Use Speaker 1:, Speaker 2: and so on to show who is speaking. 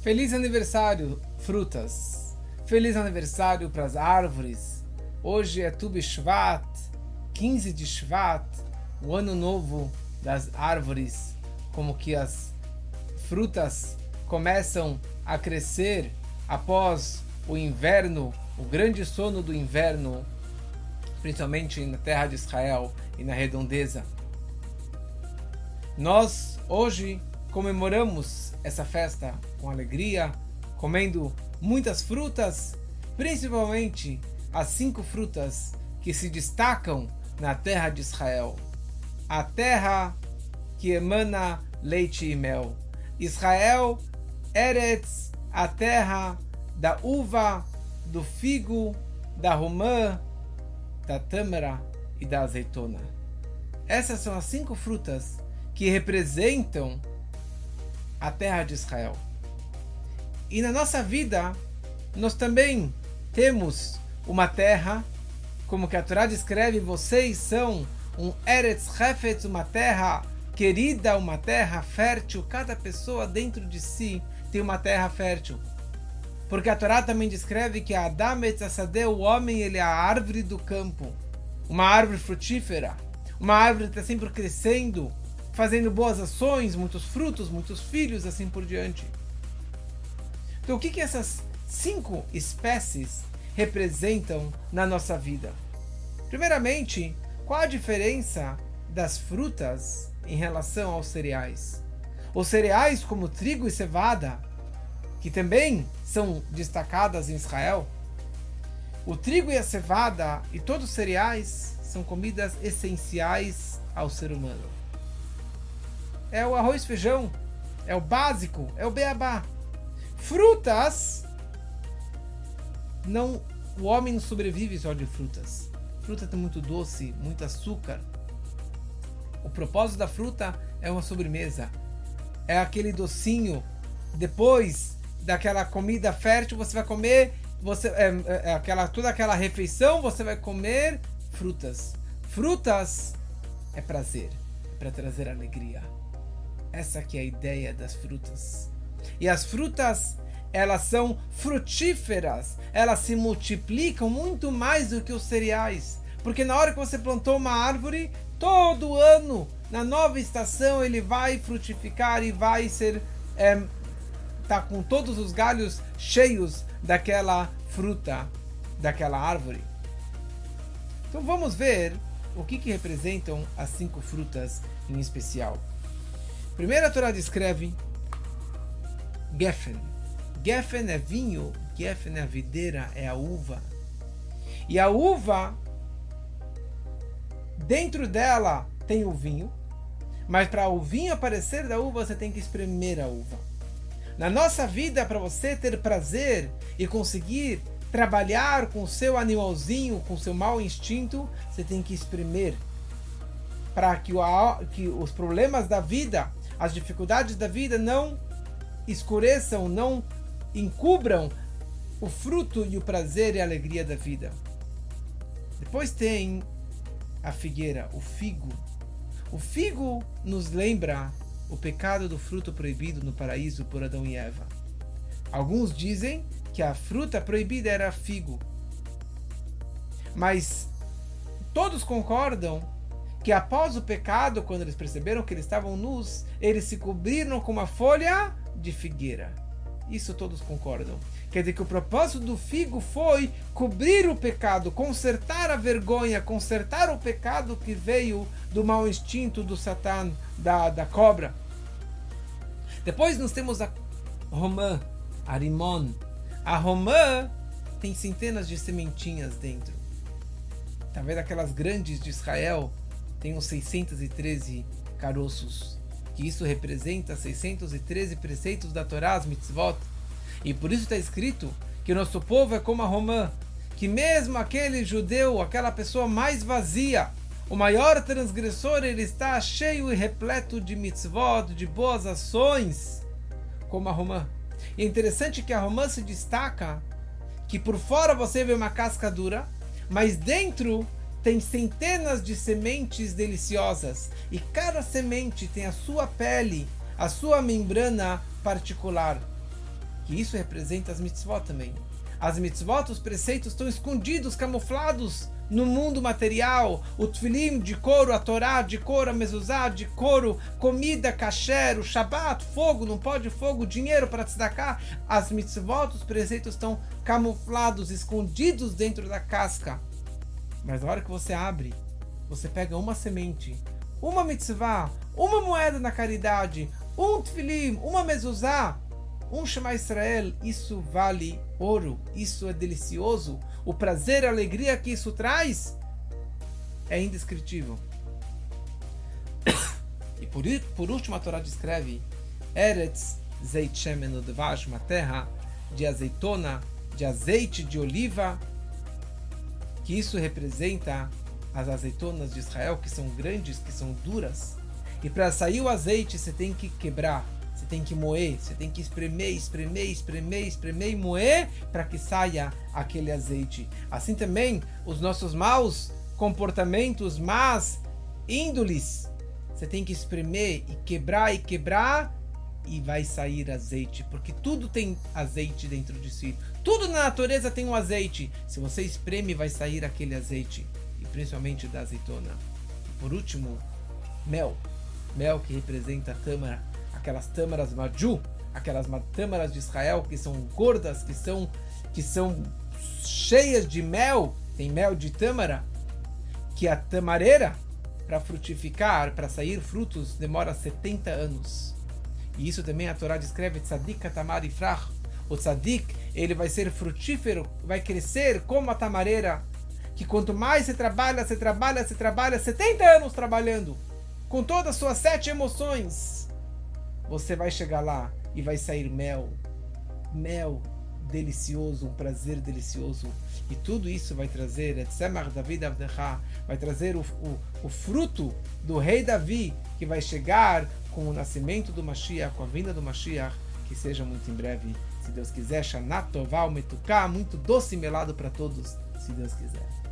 Speaker 1: Feliz aniversário, frutas! Feliz aniversário para as árvores! Hoje é Tu B'Shvat, 15 de Shvat, o ano novo das árvores, como que as frutas começam a crescer após o inverno, o grande sono do inverno, principalmente na terra de Israel e na redondeza. Nós hoje comemoramos essa festa com alegria, comendo muitas frutas, principalmente as cinco frutas que se destacam na terra de Israel. A terra que emana leite e mel. Israel, Eretz, a terra da uva, do figo, da romã, da tâmara e da azeitona. Essas são as cinco frutas que representam a terra de Israel. E na nossa vida, nós também temos uma terra, como que a Torá descreve, vocês são um Eretz Hefetz, uma terra querida, uma terra fértil. Cada pessoa dentro de si tem uma terra fértil. Porque a Torá também descreve que Adam Etzasadeh, o homem, ele é a árvore do campo. Uma árvore frutífera. Uma árvore que está sempre crescendo, fazendo boas ações, muitos frutos, muitos filhos, assim por diante. Então, o que, que essas cinco espécies representam na nossa vida? Primeiramente, qual a diferença das frutas em relação aos cereais? Os cereais, como trigo e cevada, que também são destacadas em Israel, o trigo e a cevada e todos os cereais são comidas essenciais ao ser humano é o arroz feijão, é o básico, é o beabá. Frutas, não, o homem não sobrevive só de frutas. Fruta tem muito doce, muito açúcar. O propósito da fruta é uma sobremesa. É aquele docinho. Depois daquela comida fértil, você vai comer, você é, é aquela toda aquela refeição, você vai comer frutas. Frutas é prazer, é para trazer alegria. Essa que é a ideia das frutas. E as frutas, elas são frutíferas, elas se multiplicam muito mais do que os cereais. Porque na hora que você plantou uma árvore, todo ano, na nova estação, ele vai frutificar e vai ser. É, tá com todos os galhos cheios daquela fruta, daquela árvore. Então vamos ver o que, que representam as cinco frutas em especial. Primeiro a Torá descreve Geffen. Geffen é vinho, Geffen é a videira, é a uva. E a uva, dentro dela tem o vinho, mas para o vinho aparecer da uva, você tem que espremer a uva. Na nossa vida, para você ter prazer e conseguir trabalhar com o seu animalzinho, com o seu mau instinto, você tem que espremer. Para que, que os problemas da vida as dificuldades da vida não escureçam, não encubram o fruto e o prazer e a alegria da vida. Depois tem a figueira, o figo. O figo nos lembra o pecado do fruto proibido no paraíso por Adão e Eva. Alguns dizem que a fruta proibida era figo. Mas todos concordam que após o pecado, quando eles perceberam que eles estavam nus, eles se cobriram com uma folha de figueira. Isso todos concordam. Quer dizer que o propósito do figo foi cobrir o pecado, consertar a vergonha, consertar o pecado que veio do mau instinto do Satã, da, da cobra. Depois nós temos a romã, a rimon. A romã tem centenas de sementinhas dentro. Talvez aquelas grandes de Israel tem os 613 caroços, que isso representa 613 preceitos da Torá, as mitzvot. E por isso está escrito que o nosso povo é como a romã, que mesmo aquele judeu, aquela pessoa mais vazia, o maior transgressor, ele está cheio e repleto de mitzvot, de boas ações, como a romã. E é interessante que a romã se destaca que por fora você vê uma casca dura, mas dentro tem centenas de sementes deliciosas e cada semente tem a sua pele, a sua membrana particular. que isso representa as mitzvot também. As mitzvot, os preceitos, estão escondidos, camuflados no mundo material. O tfilim de couro, a Torá de couro, a mezuzá de couro, comida, kasher, o Shabbat, fogo, não pode fogo, dinheiro para tzedakah. As mitzvot, os preceitos estão camuflados, escondidos dentro da casca. Mas na hora que você abre, você pega uma semente, uma mitzvah, uma moeda na caridade, um tfilim, uma mezuzá, um Shema Israel, isso vale ouro, isso é delicioso. O prazer, a alegria que isso traz é indescritível. E por, por último, a Torá descreve Eretz Zeit Shemen Devash, uma terra de azeitona, de azeite de oliva, que isso representa as azeitonas de Israel, que são grandes, que são duras. E para sair o azeite, você tem que quebrar você tem que moer, você tem que espremer, espremer, espremer, espremer e moer para que saia aquele azeite. Assim também, os nossos maus comportamentos, más índoles, você tem que espremer e quebrar e quebrar e vai sair azeite, porque tudo tem azeite dentro de si. Tudo na natureza tem um azeite. Se você espreme, vai sair aquele azeite, e principalmente da azeitona. E por último, mel. Mel que representa a tâmara aquelas tâmaras Maju, aquelas tâmaras de Israel que são gordas, que são, que são cheias de mel, tem mel de tâmara, que a tamareira, para frutificar, para sair frutos, demora 70 anos. E isso também a Torá descreve tzadik katamar ifrach. O tzadik, ele vai ser frutífero, vai crescer como a tamareira, que quanto mais você trabalha, você trabalha, você trabalha, 70 anos trabalhando, com todas as suas sete emoções, você vai chegar lá e vai sair mel, mel delicioso, um prazer delicioso. E tudo isso vai trazer, vai trazer o, o, o fruto do rei Davi, que vai chegar com o nascimento do Mashiach, com a vinda do Mashiach, que seja muito em breve, se Deus quiser. Shanatová, Metuká, muito doce melado para todos, se Deus quiser.